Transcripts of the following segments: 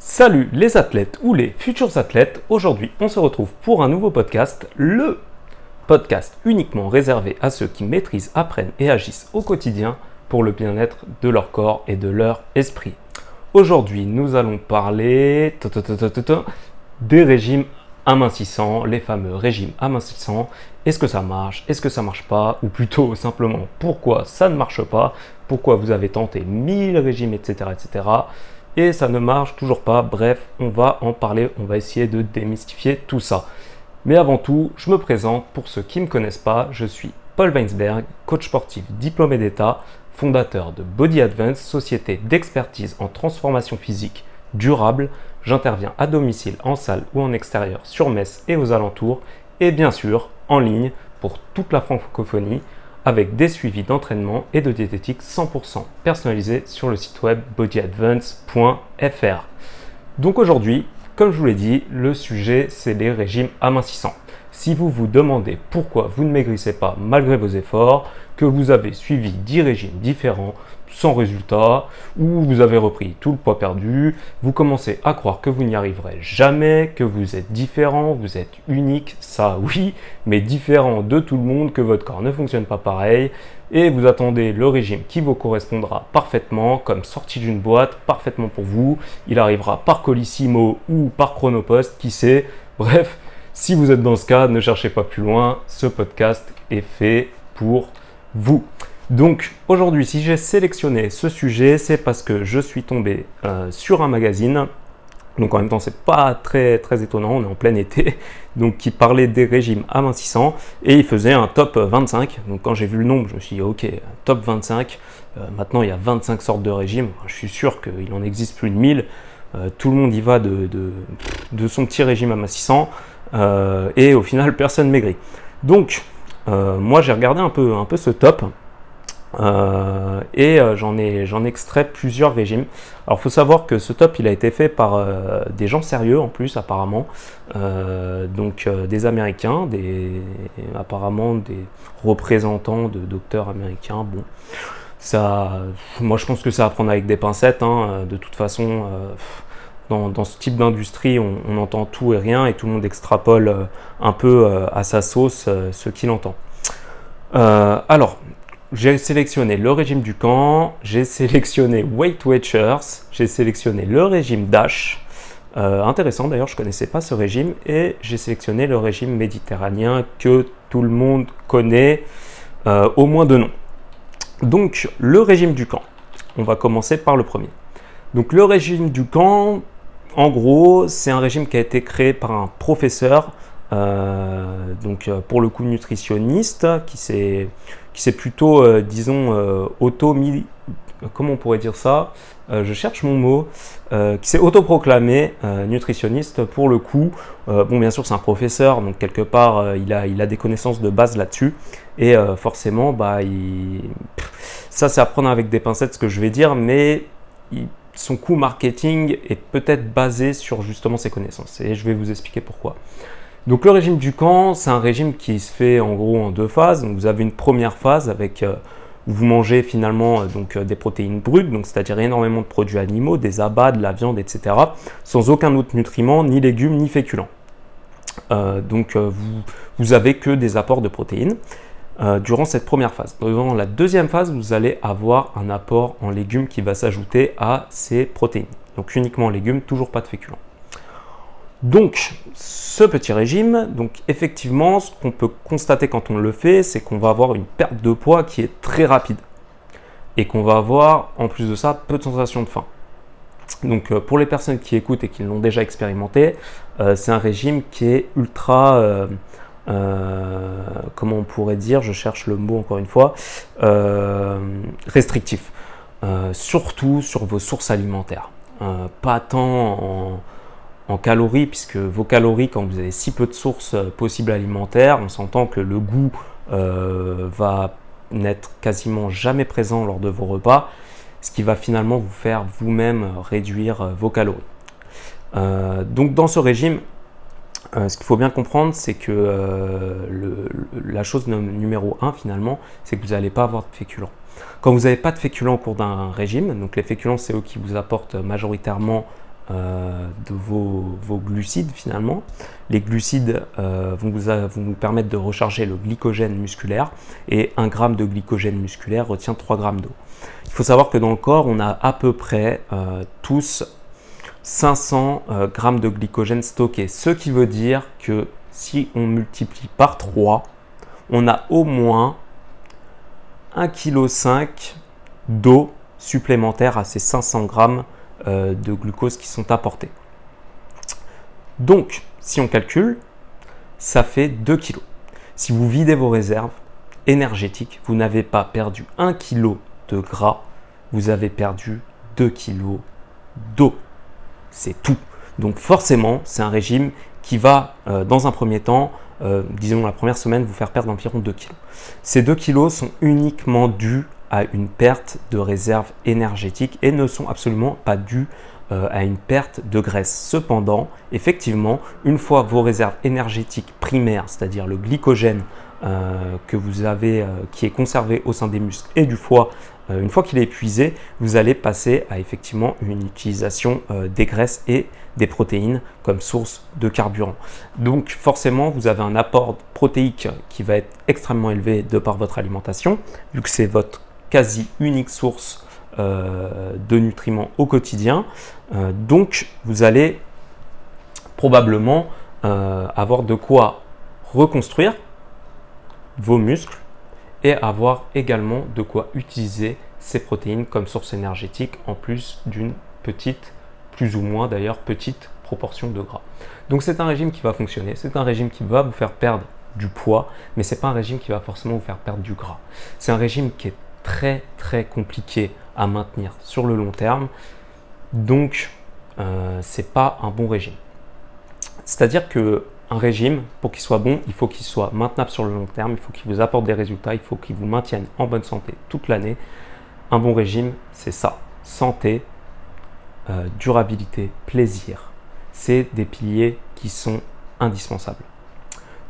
Salut les athlètes ou les futurs athlètes, aujourd'hui on se retrouve pour un nouveau podcast, le podcast uniquement réservé à ceux qui maîtrisent, apprennent et agissent au quotidien pour le bien-être de leur corps et de leur esprit. Aujourd'hui nous allons parler des régimes amincissants, les fameux régimes amincissants. Est-ce que ça marche? Est-ce que ça marche pas? Ou plutôt simplement pourquoi ça ne marche pas? Pourquoi vous avez tenté 1000 régimes, etc. etc et ça ne marche toujours pas. Bref, on va en parler, on va essayer de démystifier tout ça. Mais avant tout, je me présente pour ceux qui ne me connaissent pas, je suis Paul Weinsberg, coach sportif diplômé d'État, fondateur de Body Advance, société d'expertise en transformation physique durable. J'interviens à domicile, en salle ou en extérieur, sur Metz et aux alentours, et bien sûr en ligne pour toute la francophonie avec des suivis d'entraînement et de diététique 100% personnalisés sur le site web bodyadvance.fr. Donc aujourd'hui, comme je vous l'ai dit, le sujet c'est les régimes amincissants. Si vous vous demandez pourquoi vous ne maigrissez pas malgré vos efforts, que vous avez suivi 10 régimes différents, sans résultat, ou vous avez repris tout le poids perdu, vous commencez à croire que vous n'y arriverez jamais, que vous êtes différent, vous êtes unique, ça oui, mais différent de tout le monde, que votre corps ne fonctionne pas pareil, et vous attendez le régime qui vous correspondra parfaitement, comme sorti d'une boîte, parfaitement pour vous, il arrivera par Colissimo ou par Chronopost, qui sait, bref, si vous êtes dans ce cas, ne cherchez pas plus loin, ce podcast est fait pour vous. Donc aujourd'hui, si j'ai sélectionné ce sujet, c'est parce que je suis tombé euh, sur un magazine. Donc en même temps, c'est pas très très étonnant, on est en plein été, donc qui parlait des régimes amincissants et il faisait un top 25. Donc quand j'ai vu le nombre, je me suis dit ok, top 25. Euh, maintenant, il y a 25 sortes de régimes. Je suis sûr qu'il en existe plus de 1000. Euh, tout le monde y va de, son petit régime amincissant et au final, personne maigrit. Donc moi, j'ai regardé un peu un peu ce top. Euh, et euh, j'en ai j'en extrait plusieurs régimes. Alors, faut savoir que ce top, il a été fait par euh, des gens sérieux en plus, apparemment. donc, des Américains, des apparemment des représentants de docteurs américains. Bon, ça, moi, je pense que ça à prendre avec des pincettes. Hein. De toute façon. Dans, dans, ce type d'industrie, on, on, entend tout et rien et tout le monde extrapole un peu à sa sauce ce qu'il entend. alors, j'ai sélectionné le régime du camp, j'ai sélectionné Weight Watchers, j'ai sélectionné le régime Dash. Euh, intéressant d'ailleurs, je ne connaissais pas ce régime. Et j'ai sélectionné le régime méditerranéen que tout le monde connaît, euh, au moins de nom. Donc, le régime du camp. On va commencer par le premier. Donc, le régime du camp, en gros, c'est un régime qui a été créé par un professeur, donc pour le coup nutritionniste, qui s'est qui s'est plutôt, euh, disons, euh, auto comment on pourrait dire ça? Euh, Je cherche mon mot. qui s'est autoproclamé nutritionniste pour le coup. bon, bien sûr, c'est un professeur, donc quelque part, il, a, il a des connaissances de base là-dessus. Et forcément, bah, ça, c'est à prendre avec des pincettes ce que je vais dire, mais son coût marketing est peut-être basé sur justement ses connaissances. Et je vais vous expliquer pourquoi. Donc le régime du camp, c'est un régime qui se fait en gros en deux phases. vous avez une première phase avec euh, où vous mangez finalement euh, donc euh, des protéines brutes, donc c'est-à-dire énormément de produits animaux, des abats, de la viande, etc., sans aucun autre nutriment, ni légumes, ni féculents. donc vous, vous avez que des apports de protéines durant cette première phase. Dans la deuxième phase, vous allez avoir un apport en légumes qui va s'ajouter à ces protéines. Donc uniquement en légumes, toujours pas de féculents. Donc, ce petit régime, donc effectivement, ce qu'on peut constater quand on le fait, c'est qu'on va avoir une perte de poids qui est très rapide et qu'on va avoir, en plus de ça, peu de sensation de faim. Donc, euh, pour les personnes qui écoutent et qui l'ont déjà expérimenté, euh, c'est un régime qui est ultra, euh, comment on pourrait dire, je cherche le mot encore une fois, restrictif. surtout sur vos sources alimentaires. pas tant en en calories, puisque vos calories, quand vous avez si peu de sources euh, possibles alimentaires, on s'entend que le goût euh, va n'être quasiment jamais présent lors de vos repas, ce qui va finalement vous faire vous-même réduire euh, vos calories. donc dans ce régime, ce qu'il faut bien comprendre, c'est que la chose numéro 1 finalement, c'est que vous n'allez pas avoir de féculents. Quand vous n'avez pas de féculents au cours d'un régime, donc les féculents c'est eux qui vous apportent majoritairement de vos, glucides finalement. Les glucides vont, vous, vont, vous, permettre de recharger le glycogène musculaire et 1 gramme de glycogène musculaire retient 3 grammes d'eau. Il faut savoir que dans le corps, on a à peu près tous 500 grammes de glycogène stocké, ce qui veut dire que si on multiplie par 3, on a au moins 1,5 kg d'eau supplémentaire à ces 500 grammes euh, de glucose qui sont apportés. Donc, si on calcule, ça fait 2 kg. Si vous videz vos réserves énergétiques, vous n'avez pas perdu 1 kg de gras, vous avez perdu 2 kg d'eau. C'est tout. Donc forcément, c'est un régime qui va, euh, dans un premier temps, euh, disons la première semaine, vous faire perdre environ 2 kg. Ces 2 kg sont uniquement dus à une perte de réserve énergétique et ne sont absolument pas dus euh, à une perte de graisse. Cependant, effectivement, une fois vos réserves énergétiques primaires, c'est-à-dire le glycogène euh, que vous avez, qui est conservé au sein des muscles et du foie, une fois qu'il est épuisé, vous allez passer à effectivement une utilisation des graisses et des protéines comme source de carburant. Donc forcément, vous avez un apport protéique qui va être extrêmement élevé de par votre alimentation, vu que c'est votre quasi unique source euh, de nutriments au quotidien. Euh, donc vous allez probablement euh, avoir de quoi reconstruire vos muscles et avoir également de quoi utiliser ces protéines comme source énergétique en plus d'une petite plus ou moins d'ailleurs petite proportion de gras. Donc c'est un régime qui va fonctionner, c'est un régime qui va vous faire perdre du poids, mais c'est pas un régime qui va forcément vous faire perdre du gras. C'est un régime qui est très très compliqué à maintenir sur le long terme, donc euh, c'est pas un bon régime. C'est-à-dire que un régime, pour qu'il soit bon, il faut qu'il soit maintenable sur le long terme, il faut qu'il vous apporte des résultats, il faut qu'il vous maintienne en bonne santé toute l'année. Un bon régime, c'est ça santé, euh, durabilité, plaisir. C'est des piliers qui sont indispensables.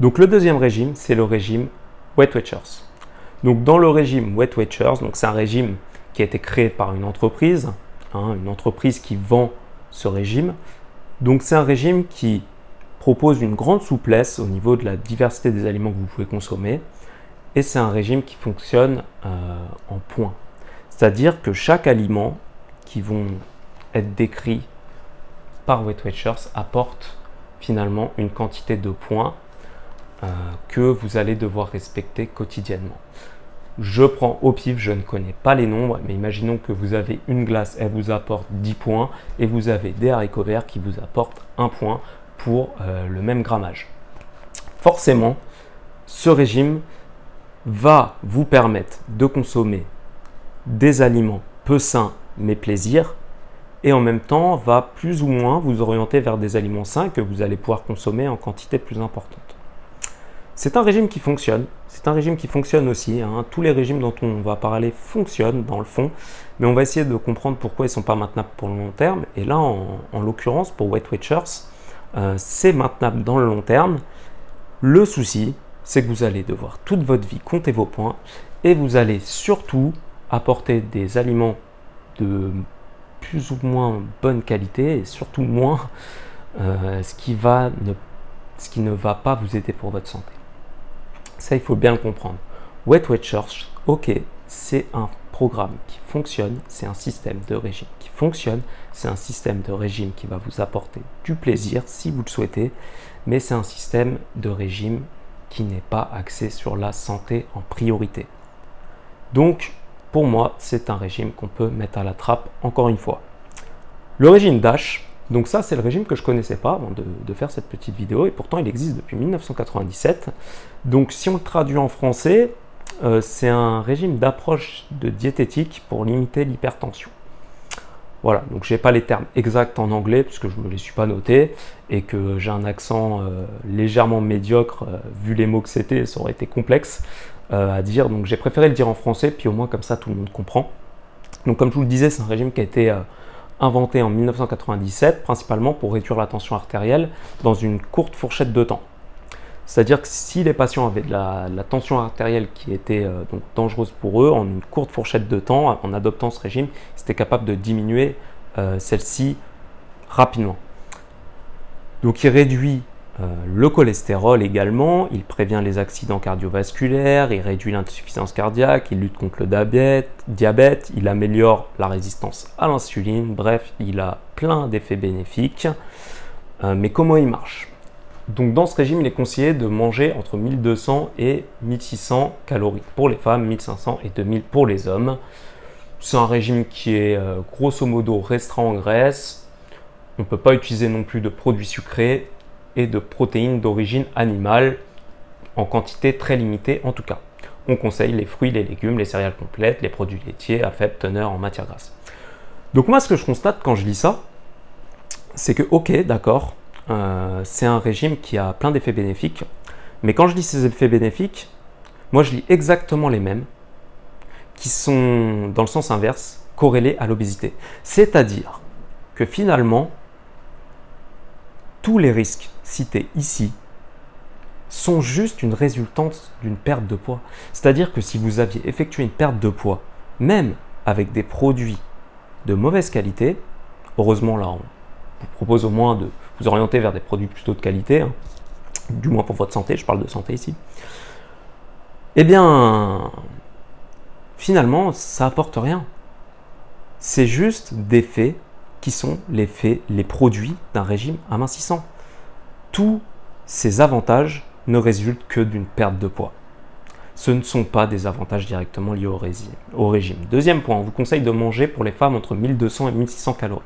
Donc le deuxième régime, c'est le régime Weight Watchers. Donc dans le régime Weight Watchers, c'est un régime qui a été créé par une entreprise, hein, une entreprise qui vend ce régime. Donc c'est un régime qui propose une grande souplesse au niveau de la diversité des aliments que vous pouvez consommer. Et c'est un régime qui fonctionne euh, en points. C'est-à-dire que chaque aliment qui vont être décrit par Weight Watchers apporte finalement une quantité de points euh, que vous allez devoir respecter quotidiennement. Je prends au pif, je ne connais pas les nombres, mais imaginons que vous avez une glace, elle vous apporte 10 points, et vous avez des haricots verts qui vous apportent 1 point pour euh, le même grammage. Forcément, ce régime va vous permettre de consommer des aliments peu sains mais plaisir, et en même temps va plus ou moins vous orienter vers des aliments sains que vous allez pouvoir consommer en quantité plus importante. C'est un régime qui fonctionne, c'est un régime qui fonctionne aussi, hein. tous les régimes dont on va parler fonctionnent dans le fond, mais on va essayer de comprendre pourquoi ils ne sont pas maintenables pour le long terme, et là en, l'occurrence pour Weight Watchers, euh, c'est maintenable dans le long terme. Le souci, c'est que vous allez devoir toute votre vie compter vos points, et vous allez surtout apporter des aliments de plus ou moins bonne qualité et surtout moins euh, ce, qui va ne, ce qui ne va pas vous aider pour votre santé. Ça, il faut bien le comprendre. Wet Wet ok, c'est un programme qui fonctionne, c'est un système de régime qui fonctionne, c'est un système de régime qui va vous apporter du plaisir si vous le souhaitez, mais c'est un système de régime qui n'est pas axé sur la santé en priorité. Donc, pour moi, c'est un régime qu'on peut mettre à la trappe encore une fois. Le régime DASH, donc ça c'est le régime que je ne connaissais pas avant de, faire cette petite vidéo et pourtant il existe depuis 1997. Donc si on le traduit en français, euh, c'est un régime d'approche de diététique pour limiter l'hypertension. Voilà, donc je n'ai pas les termes exacts en anglais puisque je ne me les suis pas notés et que j'ai un accent euh, légèrement médiocre euh, vu les mots que c'était, ça aurait été complexe. À dire. Donc j'ai préféré le dire en français, puis au moins comme ça tout le monde comprend. Donc comme je vous le disais, c'est un régime qui a été inventé en 1997, principalement pour réduire la tension artérielle dans une courte fourchette de temps. C'est-à-dire que si les patients avaient de la, tension artérielle qui était euh, donc dangereuse pour eux, en une courte fourchette de temps, en adoptant ce régime, ils étaient capables de diminuer celle-ci rapidement. Donc il réduit euh, le cholestérol également, il prévient les accidents cardiovasculaires, il réduit l'insuffisance cardiaque, il lutte contre le diabète, diabète, il améliore la résistance à l'insuline, bref, il a plein d'effets bénéfiques. Euh, mais comment il marche? Donc dans ce régime, il est conseillé de manger entre 1200 et 1600 calories pour les femmes, 1500 et 2000 pour les hommes. C'est un régime qui est euh, grosso modo restreint en graisse. On ne peut pas utiliser non plus de produits sucrés et de protéines d'origine animale en quantité très limitée en tout cas. On conseille les fruits, les légumes, les céréales complètes, les produits laitiers à faible teneur en matière grasse. Donc moi ce que je constate quand je lis ça, c'est que ok d'accord, euh, c'est un régime qui a plein d'effets bénéfiques, mais quand je lis ces effets bénéfiques, moi je lis exactement les mêmes qui sont dans le sens inverse corrélés à l'obésité. C'est-à-dire que finalement, tous les risques cités ici sont juste une résultante d'une perte de poids. C'est-à-dire que si vous aviez effectué une perte de poids, même avec des produits de mauvaise qualité, heureusement là, on vous propose au moins de vous orienter vers des produits plutôt de qualité, hein, du moins pour votre santé, je parle de santé ici. Eh bien, finalement, ça apporte rien. C'est juste des faits qui sont les faits, les produits d'un régime amincissant tous ces avantages ne résultent que d'une perte de poids. Ce ne sont pas des avantages directement liés au régime. Deuxième point, on vous conseille de manger pour les femmes entre 1200 et 1600 calories.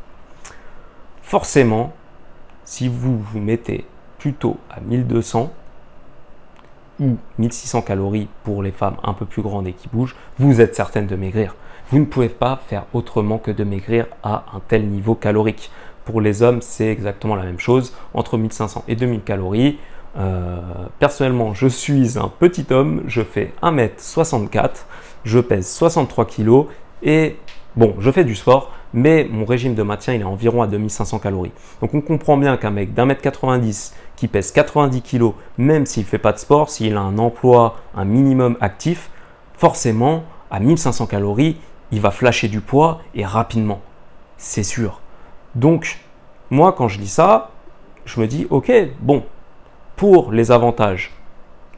Forcément, si vous vous mettez plutôt à 1200 ou 1600 calories pour les femmes un peu plus grandes et qui bougent, vous êtes certaine de maigrir. Vous ne pouvez pas faire autrement que de maigrir à un tel niveau calorique. Pour les hommes, c'est exactement la même chose, entre 1500 et 2000 calories. Euh, personnellement, je suis un petit homme, je fais 1m64, je pèse 63 kg et bon, je fais du sport, mais mon régime de maintien il est environ à 2500 calories. Donc on comprend bien qu'un mec d'un mètre 90 qui pèse 90 kg, même s'il ne fait pas de sport, s'il a un emploi, un minimum actif, forcément à 1500 calories, il va flasher du poids et rapidement. C'est sûr. Donc, moi, quand je lis ça, je me dis, ok, bon, pour les avantages,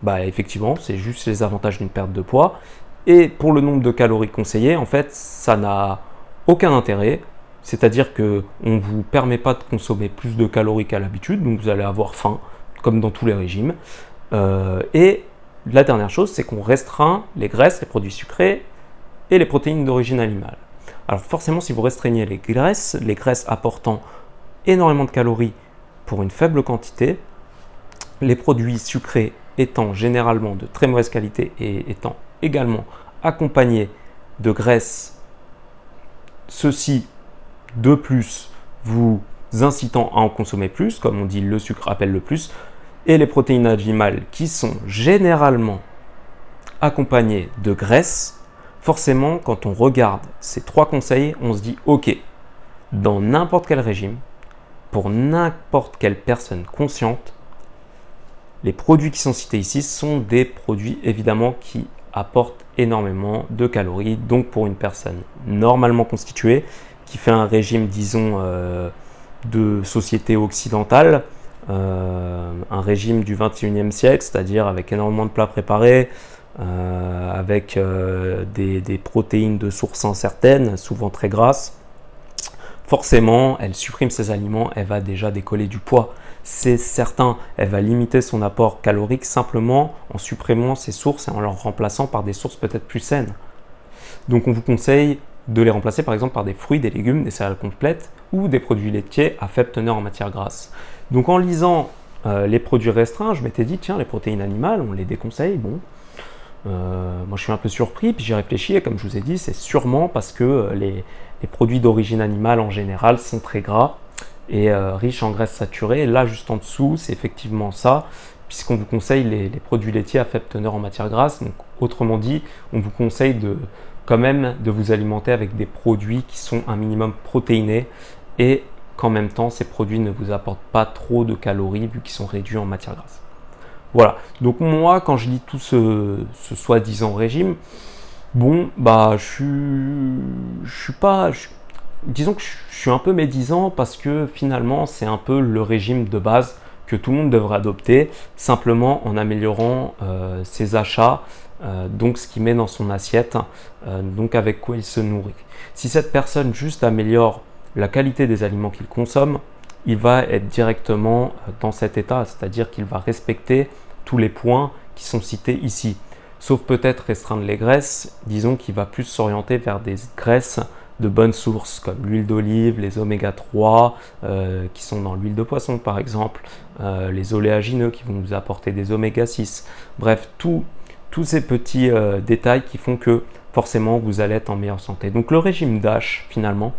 bah effectivement, c'est juste les avantages d'une perte de poids. Et pour le nombre de calories conseillées, en fait, ça n'a aucun intérêt. C'est-à-dire que on ne vous permet pas de consommer plus de calories qu'à l'habitude, donc vous allez avoir faim, comme dans tous les régimes. Euh, et la dernière chose, c'est qu'on restreint les graisses, les produits sucrés et les protéines d'origine animale. Alors forcément, si vous restreignez les graisses, les graisses apportant énormément de calories pour une faible quantité, les produits sucrés étant généralement de très mauvaise qualité et étant également accompagnés de graisses, ceci de plus vous incitant à en consommer plus, comme on dit le sucre appelle le plus, et les protéines animales qui sont généralement accompagnées de graisses, forcément, quand on regarde ces trois conseils, on se dit ok, dans n'importe quel régime, pour n'importe quelle personne consciente, les produits qui sont cités ici sont des produits évidemment qui apportent énormément de calories. Donc pour une personne normalement constituée, qui fait un régime, disons, euh, de société occidentale, euh, un régime du 21e siècle, c'est-à-dire avec énormément de plats préparés, euh, avec euh, des, protéines de source incertaine, souvent très grasses, forcément, elle supprime ces aliments, elle va déjà décoller du poids. C'est certain, elle va limiter son apport calorique simplement en supprimant ces sources et en les remplaçant par des sources peut-être plus saines. Donc on vous conseille de les remplacer par exemple par des fruits, des légumes, des céréales complètes ou des produits laitiers à faible teneur en matière grasse. Donc en lisant euh, les produits restreints, je m'étais dit tiens les protéines animales, on les déconseille, bon, euh, moi, je suis un peu surpris, puis j'ai réfléchi, et comme je vous ai dit, c'est sûrement parce que euh, les, produits d'origine animale en général sont très gras et euh, riches en graisses saturées. là, juste en dessous, c'est effectivement ça, puisqu'on vous conseille les, produits laitiers à faible teneur en matière grasse. Donc, autrement dit, on vous conseille quand même de vous alimenter avec des produits qui sont un minimum protéinés et qu'en même temps, ces produits ne vous apportent pas trop de calories vu qu'ils sont réduits en matière grasse. Voilà. Donc moi, quand je lis tout ce, soi-disant régime, bon, bah, je suis, pas, disons que je suis un peu médisant parce que finalement, c'est un peu le régime de base que tout le monde devrait adopter, simplement en améliorant euh, ses achats, euh, donc ce qu'il met dans son assiette, euh, donc avec quoi il se nourrit. Si cette personne juste améliore la qualité des aliments qu'il consomme, il va être directement dans cet état, c'est-à-dire qu'il va respecter tous les points qui sont cités ici. Sauf peut-être restreindre les graisses, disons qu'il va plus s'orienter vers des graisses de bonnes sources comme l'huile d'olive, les oméga 3 euh, qui sont dans l'huile de poisson par exemple, euh, les oléagineux qui vont nous apporter des oméga 6. Bref, tous ces petits euh, détails qui font que forcément vous allez être en meilleure santé. Donc le régime DASH finalement,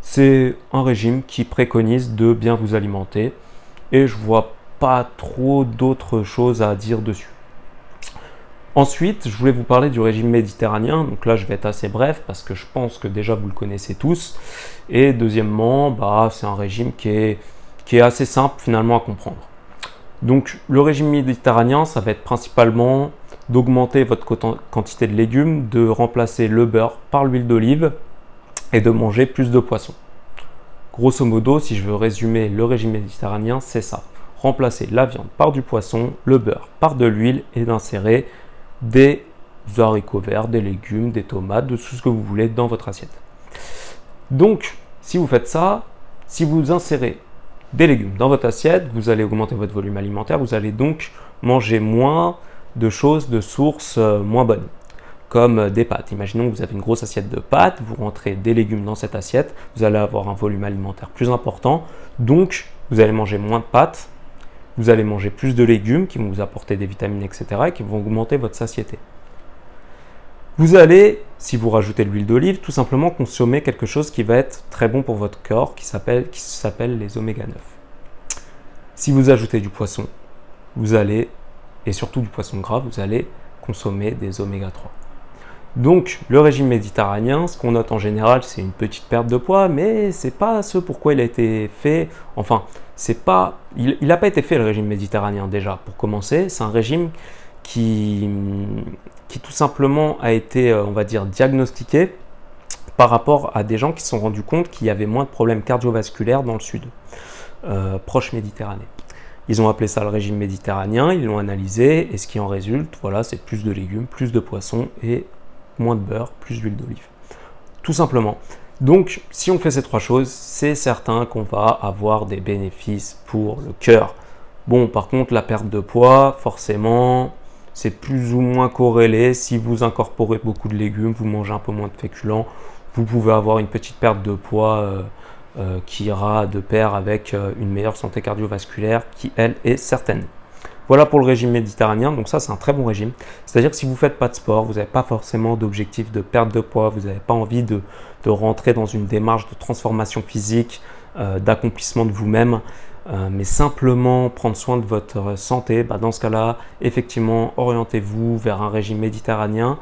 c'est un régime qui préconise de bien vous alimenter et je vois pas trop d'autres choses à dire dessus. Ensuite, je voulais vous parler du régime méditerranéen. Donc là, je vais être assez bref parce que je pense que déjà vous le connaissez tous. Et deuxièmement, bah, c'est un régime qui est, qui est assez simple finalement à comprendre. Donc le régime méditerranéen, ça va être principalement d'augmenter votre quantité de légumes, de remplacer le beurre par l'huile d'olive et de manger plus de poissons. Grosso modo, si je veux résumer le régime méditerranéen, c'est ça. Remplacer la viande par du poisson, le beurre par de l'huile et d'insérer des haricots verts, des légumes, des tomates, de tout ce que vous voulez dans votre assiette. Donc, si vous faites ça, si vous insérez des légumes dans votre assiette, vous allez augmenter votre volume alimentaire, vous allez donc manger moins de choses de sources euh, moins bonnes, comme des pâtes. Imaginons que vous avez une grosse assiette de pâtes, vous rentrez des légumes dans cette assiette, vous allez avoir un volume alimentaire plus important, donc vous allez manger moins de pâtes, vous allez manger plus de légumes qui vont vous apporter des vitamines, etc. et qui vont augmenter votre satiété. Vous allez, si vous rajoutez de l'huile d'olive, tout simplement consommer quelque chose qui va être très bon pour votre corps, qui s'appelle les oméga 9. Si vous ajoutez du poisson, vous allez, et surtout du poisson gras, vous allez consommer des oméga 3. Donc, le régime méditerranéen, ce qu'on note en général, c'est une petite perte de poids, mais c'est pas ce pourquoi il a été fait. Enfin, c'est pas, il n'a pas été fait le régime méditerranéen déjà. Pour commencer, c'est un régime qui, qui tout simplement a été, euh, on va dire, diagnostiqué par rapport à des gens qui se sont rendus compte qu'il y avait moins de problèmes cardiovasculaires dans le sud, euh, proche Méditerranée. Ils ont appelé ça le régime méditerranéen, ils l'ont analysé, et ce qui en résulte, voilà, c'est plus de légumes, plus de poissons et moins de beurre, plus d'huile d'olive. Tout simplement. Donc, si on fait ces trois choses, c'est certain qu'on va avoir des bénéfices pour le cœur. Bon, par contre, la perte de poids, forcément, c'est plus ou moins corrélé. Si vous incorporez beaucoup de légumes, vous mangez un peu moins de féculents, vous pouvez avoir une petite perte de poids euh, euh, qui ira de pair avec euh, une meilleure santé cardiovasculaire qui, elle, est certaine. Voilà pour le régime méditerranéen. Donc ça, c'est un très bon régime. C'est-à-dire que si vous ne faites pas de sport, vous n'avez pas forcément d'objectif de perte de poids, vous n'avez pas envie de, rentrer dans une démarche de transformation physique, euh, d'accomplissement de vous-même, euh, mais simplement prendre soin de votre santé, bah, dans ce cas-là, effectivement, orientez-vous vers un régime méditerranéen.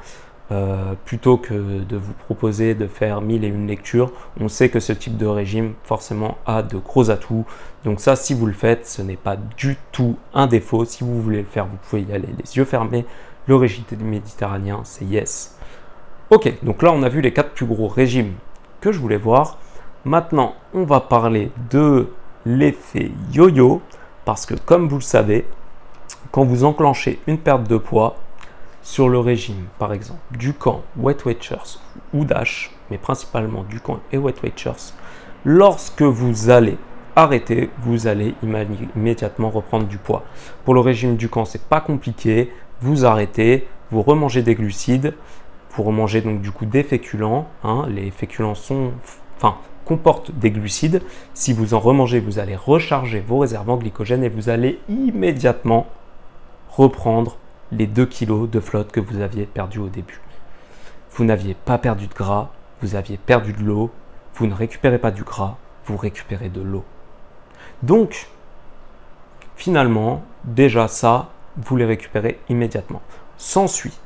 Euh, plutôt que de vous proposer de faire mille et une lectures. On sait que ce type de régime forcément a de gros atouts. Donc ça, si vous le faites, ce n'est pas du tout un défaut. Si vous voulez le faire, vous pouvez y aller les yeux fermés. Le régime méditerranéen, c'est yes. Ok, donc là, on a vu les quatre plus gros régimes que je voulais voir. Maintenant, on va parler de l'effet yo-yo. Parce que comme vous le savez, quand vous enclenchez une perte de poids, sur le régime, par exemple, du camp Wet Watchers ou Dash, mais principalement du camp et Wet Watchers, lorsque vous allez arrêter, vous allez immédiatement reprendre du poids. Pour le régime du camp, c'est pas compliqué. Vous arrêtez, vous remangez des glucides, vous remangez donc du coup des féculents. Hein. les féculents sont, enfin, comportent des glucides. Si vous en remangez, vous allez recharger vos réserves en glycogène et vous allez immédiatement reprendre les 2 kilos de flotte que vous aviez perdu au début. Vous n'aviez pas perdu de gras, vous aviez perdu de l'eau, vous ne récupérez pas du gras, vous récupérez de l'eau. Donc, finalement, déjà ça, vous les récupérez immédiatement. S'ensuit,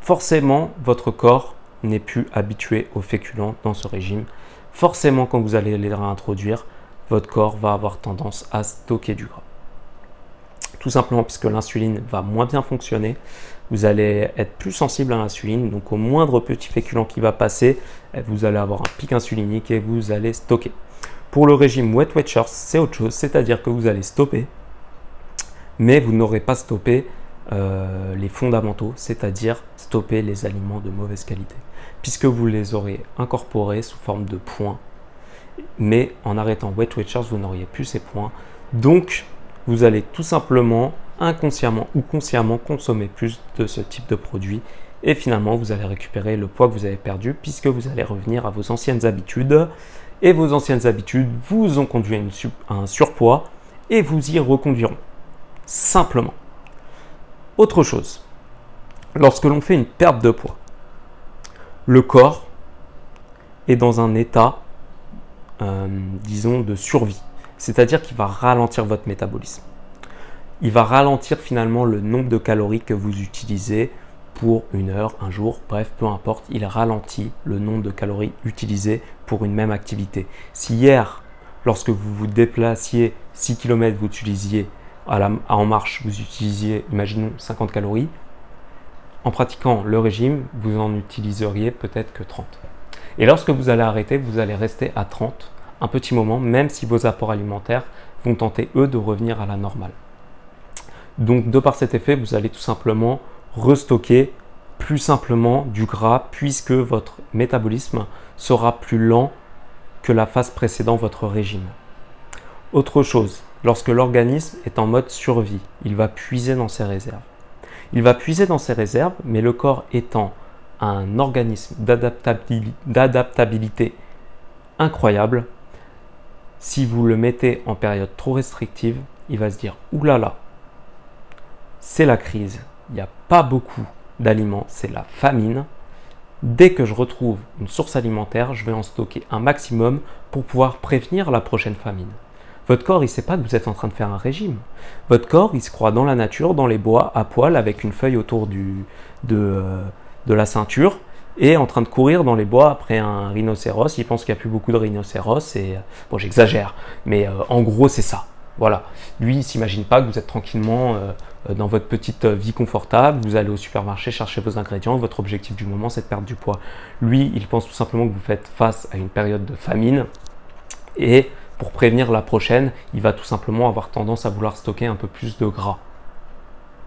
forcément, votre corps n'est plus habitué aux féculents dans ce régime. Forcément, quand vous allez les réintroduire, votre corps va avoir tendance à stocker du gras tout simplement puisque l'insuline va moins bien fonctionner. Vous allez être plus sensible à l'insuline, donc au moindre petit féculent qui va passer, eh, vous allez avoir un pic insulinique et vous allez stocker. Pour le régime Wet Watchers, c'est autre chose, c'est-à-dire que vous allez stopper, mais vous n'aurez pas stoppé euh, les fondamentaux, c'est-à-dire stopper les aliments de mauvaise qualité, puisque vous les aurez incorporés sous forme de points. Mais en arrêtant Wet Watchers, vous n'auriez plus ces points. Donc, vous allez tout simplement, inconsciemment ou consciemment, consommer plus de ce type de produit. Et finalement, vous allez récupérer le poids que vous avez perdu, puisque vous allez revenir à vos anciennes habitudes. Et vos anciennes habitudes vous ont conduit à un surpoids et vous y reconduiront. Simplement. Autre chose, lorsque l'on fait une perte de poids, le corps est dans un état, euh, disons, de survie. C'est-à-dire qu'il va ralentir votre métabolisme. Il va ralentir finalement le nombre de calories que vous utilisez pour une heure, un jour, bref, peu importe. Il ralentit le nombre de calories utilisées pour une même activité. Si hier, lorsque vous vous déplaciez 6 km, vous utilisiez en marche, vous utilisiez, imaginons, 50 calories, en pratiquant le régime, vous en utiliseriez peut-être que 30. Et lorsque vous allez arrêter, vous allez rester à 30 un petit moment, même si vos apports alimentaires vont tenter, eux, de revenir à la normale. Donc, de par cet effet, vous allez tout simplement restocker plus simplement du gras, puisque votre métabolisme sera plus lent que la phase précédant votre régime. Autre chose, lorsque l'organisme est en mode survie. Il va puiser dans ses réserves. Il va puiser dans ses réserves, mais le corps étant un organisme d'adaptabilité incroyable, si vous le mettez en période trop restrictive, il va se dire oulala, c'est la crise, il n'y a pas beaucoup d'aliments, c'est la famine. Dès que je retrouve une source alimentaire, je vais en stocker un maximum pour pouvoir prévenir la prochaine famine. Votre corps, il ne sait pas que vous êtes en train de faire un régime. Votre corps, il se croit dans la nature, dans les bois, à poil, avec une feuille autour euh, de la ceinture, et en train de courir dans les bois après un rhinocéros. Il pense qu'il n'y a plus beaucoup de rhinocéros, et euh, bon, j'exagère, mais euh, en gros, c'est ça. Voilà. Lui, il s'imagine pas que vous êtes tranquillement dans votre petite vie confortable, vous allez au supermarché chercher vos ingrédients, votre objectif du moment, c'est de perdre du poids. Lui, il pense tout simplement que vous faites face à une période de famine, et pour prévenir la prochaine, il va tout simplement avoir tendance à vouloir stocker un peu plus de gras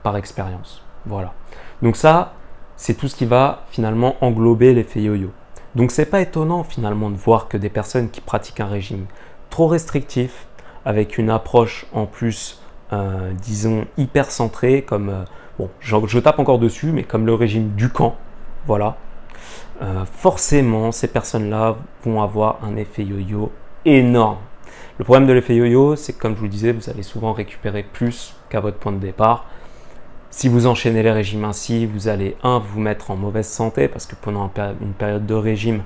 par expérience. Voilà. Donc ça, c'est tout ce qui va finalement englober l'effet yo-yo. Donc c'est pas étonnant finalement de voir que des personnes qui pratiquent un régime trop restrictif, avec une approche en plus, euh, disons, hyper centrée, comme, euh, bon, je, tape encore dessus, mais comme le régime du camp, voilà, euh, forcément ces personnes-là vont avoir un effet yo-yo énorme. Le problème de l'effet yo-yo, c'est que comme je vous le disais, vous allez souvent récupérer plus qu'à votre point de départ. Si vous enchaînez les régimes ainsi, vous allez, un, vous mettre en mauvaise santé parce que pendant une période de régime,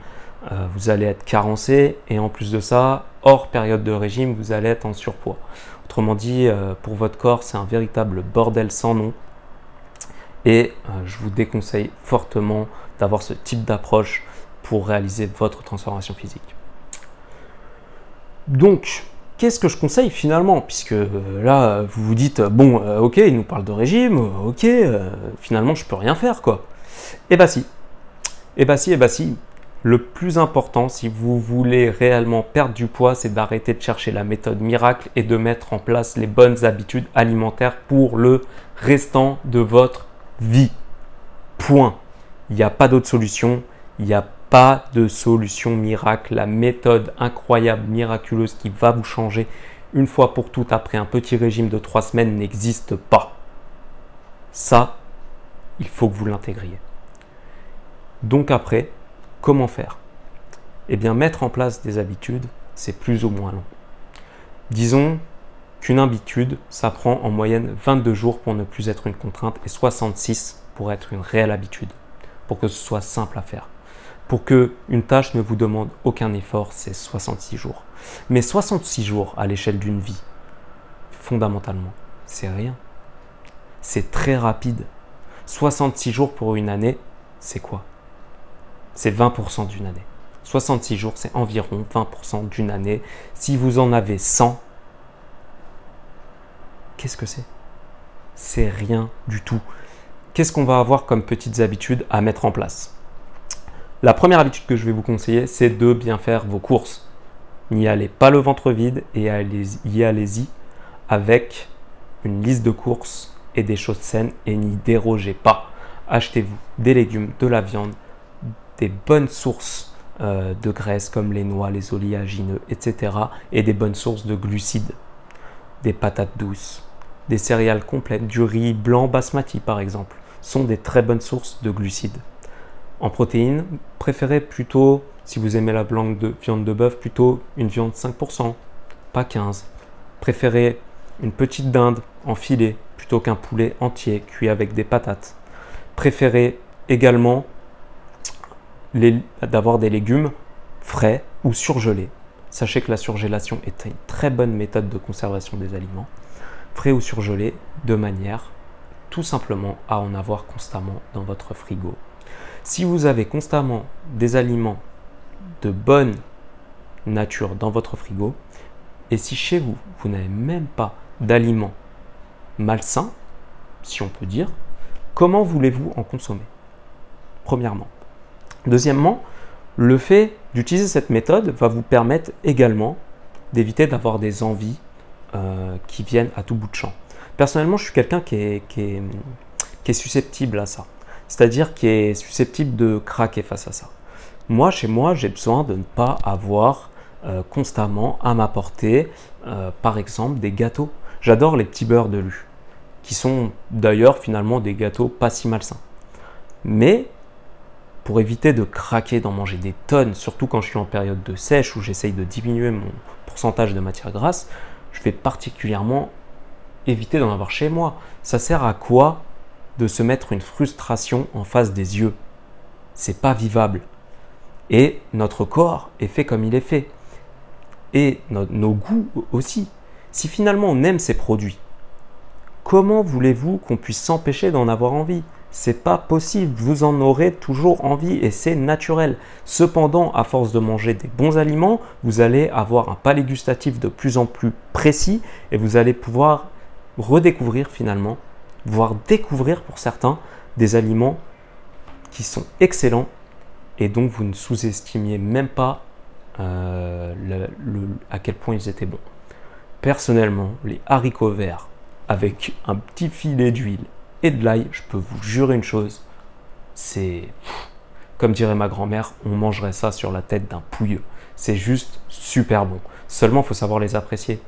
euh, vous allez être carencé et en plus de ça, hors période de régime, vous allez être en surpoids. Autrement dit, euh, pour votre corps, c'est un véritable bordel sans nom. Et euh, je vous déconseille fortement d'avoir ce type d'approche pour réaliser votre transformation physique. Donc, qu'est-ce que je conseille finalement? Puisque euh, là, vous vous dites, bon, euh, ok, il nous parle de régime, euh, ok, finalement, je peux rien faire, quoi. Eh bah si. Eh bah si, eh bah si. Le plus important, si vous voulez réellement perdre du poids, c'est d'arrêter de chercher la méthode miracle et de mettre en place les bonnes habitudes alimentaires pour le restant de votre vie. Point. Il n'y a pas d'autre solution. Il n'y a pas de solution miracle. La méthode incroyable, miraculeuse qui va vous changer une fois pour toutes après un petit régime de trois semaines n'existe pas. Ça, il faut que vous l'intégriez. Donc après, comment faire? Eh bien, mettre en place des habitudes, c'est plus ou moins long. Disons qu'une habitude, ça prend en moyenne 22 jours pour ne plus être une contrainte et 66 pour être une réelle habitude, pour que ce soit simple à faire. Pour que une tâche ne vous demande aucun effort, c'est 66 jours. Mais 66 jours à l'échelle d'une vie, fondamentalement, c'est rien. C'est très rapide. 66 jours pour une année, c'est quoi? C'est 20% d'une année. 66 jours, c'est environ 20% d'une année. Si vous en avez 100, qu'est-ce que c'est? C'est rien du tout. Qu'est-ce qu'on va avoir comme petites habitudes à mettre en place? La première habitude que je vais vous conseiller, c'est de bien faire vos courses. N'y allez pas le ventre vide et y allez-y avec une liste de courses et des choses saines et n'y dérogez pas. Achetez-vous des légumes, de la viande, des bonnes sources euh, de graisse comme les noix, les oléagineux, etc. et des bonnes sources de glucides, des patates douces, des céréales complètes, du riz blanc basmati par exemple, sont des très bonnes sources de glucides. En protéines, préférez plutôt, si vous aimez la blanque de viande de bœuf, plutôt une viande 5%, pas 15. Préférez une petite dinde en filet plutôt qu'un poulet entier cuit avec des patates. Préférez également d'avoir des légumes frais ou surgelés. Sachez que la surgélation est une très bonne méthode de conservation des aliments, frais ou surgelés, de manière tout simplement à en avoir constamment dans votre frigo. Si vous avez constamment des aliments de bonne nature dans votre frigo, et si chez vous, vous n'avez même pas d'aliments malsains, si on peut dire, comment voulez-vous en consommer? Premièrement. Deuxièmement, le fait d'utiliser cette méthode va vous permettre également d'éviter d'avoir des envies euh, qui viennent à tout bout de champ. Personnellement, je suis quelqu'un qui est, qui, est, susceptible à ça. C'est-à-dire qui est susceptible de craquer face à ça. Moi, chez moi, j'ai besoin de ne pas avoir euh, constamment à m'apporter, euh, par exemple, des gâteaux. J'adore les petits beurres de lu, qui sont d'ailleurs finalement des gâteaux pas si malsains. Mais pour éviter de craquer, d'en manger des tonnes, surtout quand je suis en période de sèche où j'essaye de diminuer mon pourcentage de matière grasse, je vais particulièrement éviter d'en avoir chez moi. Ça sert à quoi se mettre une frustration en face des yeux C'est pas vivable. Et notre corps est fait comme il est fait. Et nos goûts aussi. Si finalement on aime ces produits, comment voulez-vous qu'on puisse s'empêcher d'en avoir envie? C'est pas possible, vous en aurez toujours envie et c'est naturel. Cependant, à force de manger des bons aliments, vous allez avoir un palais gustatif de plus en plus précis et vous allez pouvoir redécouvrir finalement, voire découvrir pour certains, des aliments qui sont excellents et dont vous ne sous-estimiez même pas euh, à quel point ils étaient bons. Personnellement, les haricots verts avec un petit filet d'huile et de l'ail, je peux vous jurer une chose, c'est, comme dirait ma grand-mère, on mangerait ça sur la tête d'un pouilleux. C'est juste super bon. Seulement, il faut savoir les apprécier.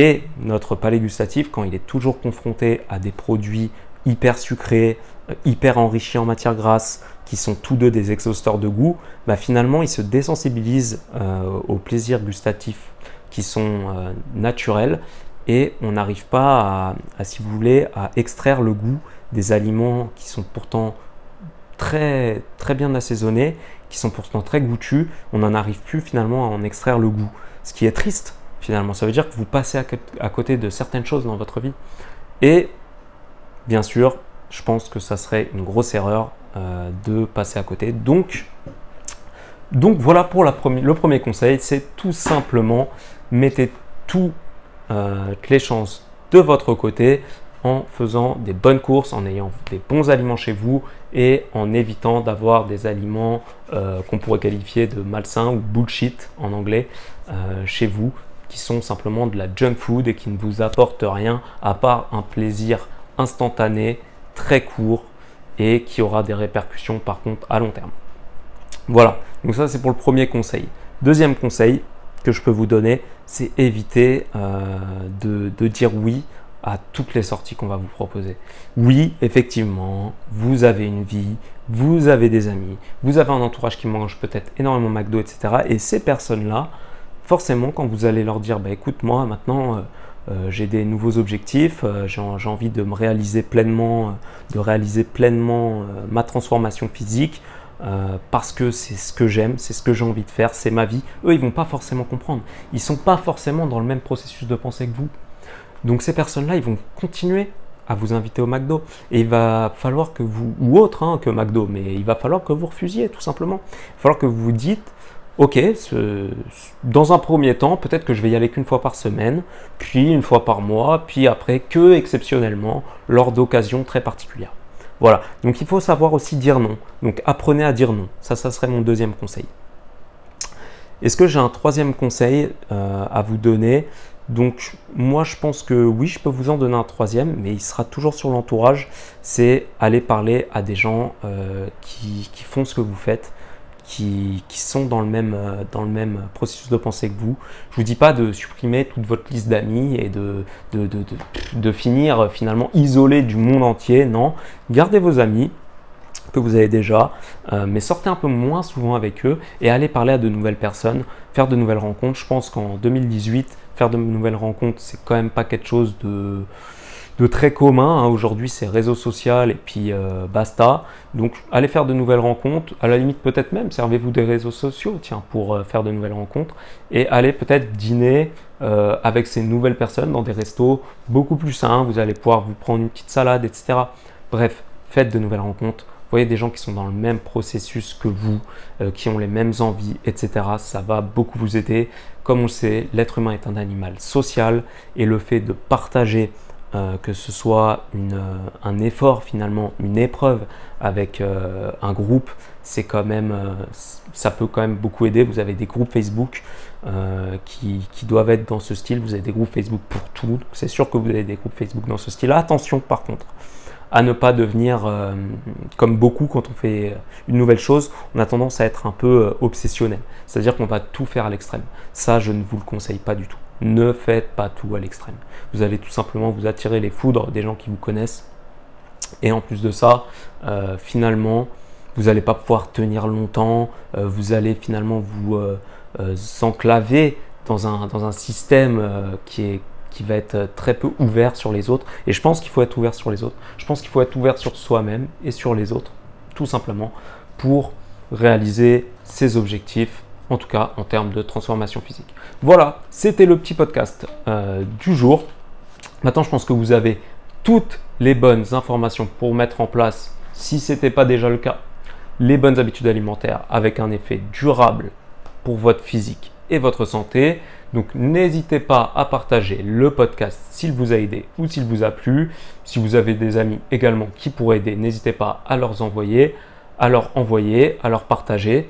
Et notre palais gustatif, quand il est toujours confronté à des produits hyper sucrés, euh, hyper enrichis en matière grasse, qui sont tous deux des exhausteurs de goût, bah finalement, il se désensibilise euh, aux plaisirs gustatifs qui sont euh, naturels et on n'arrive pas à, si vous voulez, à extraire le goût des aliments qui sont pourtant très, très bien assaisonnés, qui sont pourtant très goûtus, on n'en arrive plus finalement à en extraire le goût. Ce qui est triste finalement, ça veut dire que vous passez à, côté de certaines choses dans votre vie. Et bien sûr, je pense que ça serait une grosse erreur euh, de passer à côté. Donc, donc voilà pour le premier conseil, c'est tout simplement mettez tout euh, les chances de votre côté en faisant des bonnes courses, en ayant des bons aliments chez vous et en évitant d'avoir des aliments euh, qu'on pourrait qualifier de malsains ou bullshit en anglais chez vous, qui sont simplement de la junk food et qui ne vous apportent rien à part un plaisir instantané, très court et qui aura des répercussions par contre à long terme. Voilà, donc ça c'est pour le premier conseil. Deuxième conseil, que je peux vous donner, c'est éviter euh, de, dire oui à toutes les sorties qu'on va vous proposer. Oui, effectivement, vous avez une vie, vous avez des amis, vous avez un entourage qui mange peut-être énormément McDo, etc. Et ces personnes-là, forcément, quand vous allez leur dire, bah, écoute, moi maintenant, euh, euh, j'ai des nouveaux objectifs, j'ai envie de me réaliser pleinement, de réaliser pleinement ma transformation physique, euh, parce que c'est ce que j'aime, c'est ce que j'ai envie de faire, c'est ma vie. Eux, ils vont pas forcément comprendre. Ils sont pas forcément dans le même processus de pensée que vous. Donc ces personnes-là, ils vont continuer à vous inviter au McDo. Et il va falloir que vous, ou autre hein, que McDo, mais il va falloir que vous refusiez tout simplement. Il va falloir que vous vous dites, ok, dans un premier temps, peut-être que je vais y aller qu'une fois par semaine, puis une fois par mois, puis après que exceptionnellement lors d'occasions très particulières. Voilà, donc il faut savoir aussi dire non. Donc apprenez à dire non. Ça, ça serait mon deuxième conseil. Est-ce que j'ai un troisième conseil euh, à vous donner? Donc moi je pense que oui, je peux vous en donner un troisième, mais il sera toujours sur l'entourage. C'est aller parler à des gens euh, qui, font ce que vous faites, qui, sont dans le, même, euh, dans le même processus de pensée que vous. Je vous dis pas de supprimer toute votre liste d'amis et de, de, de finir finalement isolé du monde entier. Non, gardez vos amis, que vous avez déjà, euh, mais sortez un peu moins souvent avec eux et allez parler à de nouvelles personnes, faire de nouvelles rencontres. Je pense qu'en 2018, faire de nouvelles rencontres, c'est quand même pas quelque chose de, de très commun. Hein. Aujourd'hui, c'est réseau social et puis euh, basta. Donc, allez faire de nouvelles rencontres. À la limite, peut-être même, servez-vous des réseaux sociaux, tiens, pour euh, faire de nouvelles rencontres. Et allez peut-être dîner avec ces nouvelles personnes dans des restos beaucoup plus sains. Vous allez pouvoir vous prendre une petite salade, etc. Bref, faites de nouvelles rencontres voyez des gens qui sont dans le même processus que vous, euh, qui ont les mêmes envies, etc. Ça va beaucoup vous aider. Comme on le sait, l'être humain est un animal social et le fait de partager, euh, que ce soit euh, un effort finalement, une épreuve avec un groupe, c'est quand même, ça peut quand même beaucoup aider. Vous avez des groupes Facebook qui, qui, doivent être dans ce style. Vous avez des groupes Facebook pour tout. C'est sûr que vous avez des groupes Facebook dans ce style. Attention par contre, à ne pas devenir euh, comme beaucoup quand on fait une nouvelle chose, on a tendance à être un peu euh, obsessionnel. C'est-à-dire qu'on va tout faire à l'extrême. Ça, je ne vous le conseille pas du tout. Ne faites pas tout à l'extrême. Vous allez tout simplement vous attirer les foudres des gens qui vous connaissent. Et en plus de ça, euh, finalement, vous n'allez pas pouvoir tenir longtemps. vous allez finalement vous enclaver dans un, dans un système qui qui va être euh, très peu ouvert sur les autres. Et je pense qu'il faut être ouvert sur les autres. Je pense qu'il faut être ouvert sur soi-même et sur les autres, tout simplement, pour réaliser ses objectifs, en tout cas en termes de transformation physique. Voilà, c'était le petit podcast euh, du jour. Maintenant, je pense que vous avez toutes les bonnes informations pour mettre en place, si ce n'était pas déjà le cas, les bonnes habitudes alimentaires avec un effet durable pour votre physique et votre santé. Donc n'hésitez pas à partager le podcast s'il vous a aidé ou s'il vous a plu. Si vous avez des amis également qui pourraient aider, n'hésitez pas à leur envoyer, à leur envoyer, à leur partager.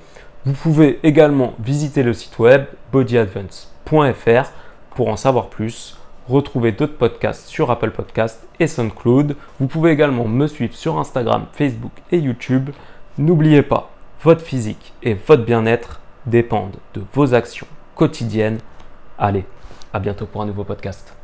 Vous pouvez également visiter le site web bodyadvance.fr pour en savoir plus. Retrouver d'autres podcasts sur Apple Podcasts et SoundCloud. Vous pouvez également me suivre sur Instagram, Facebook et YouTube. N'oubliez pas, votre physique et votre bien-être dépendent de vos actions quotidiennes Allez, à bientôt pour un nouveau podcast.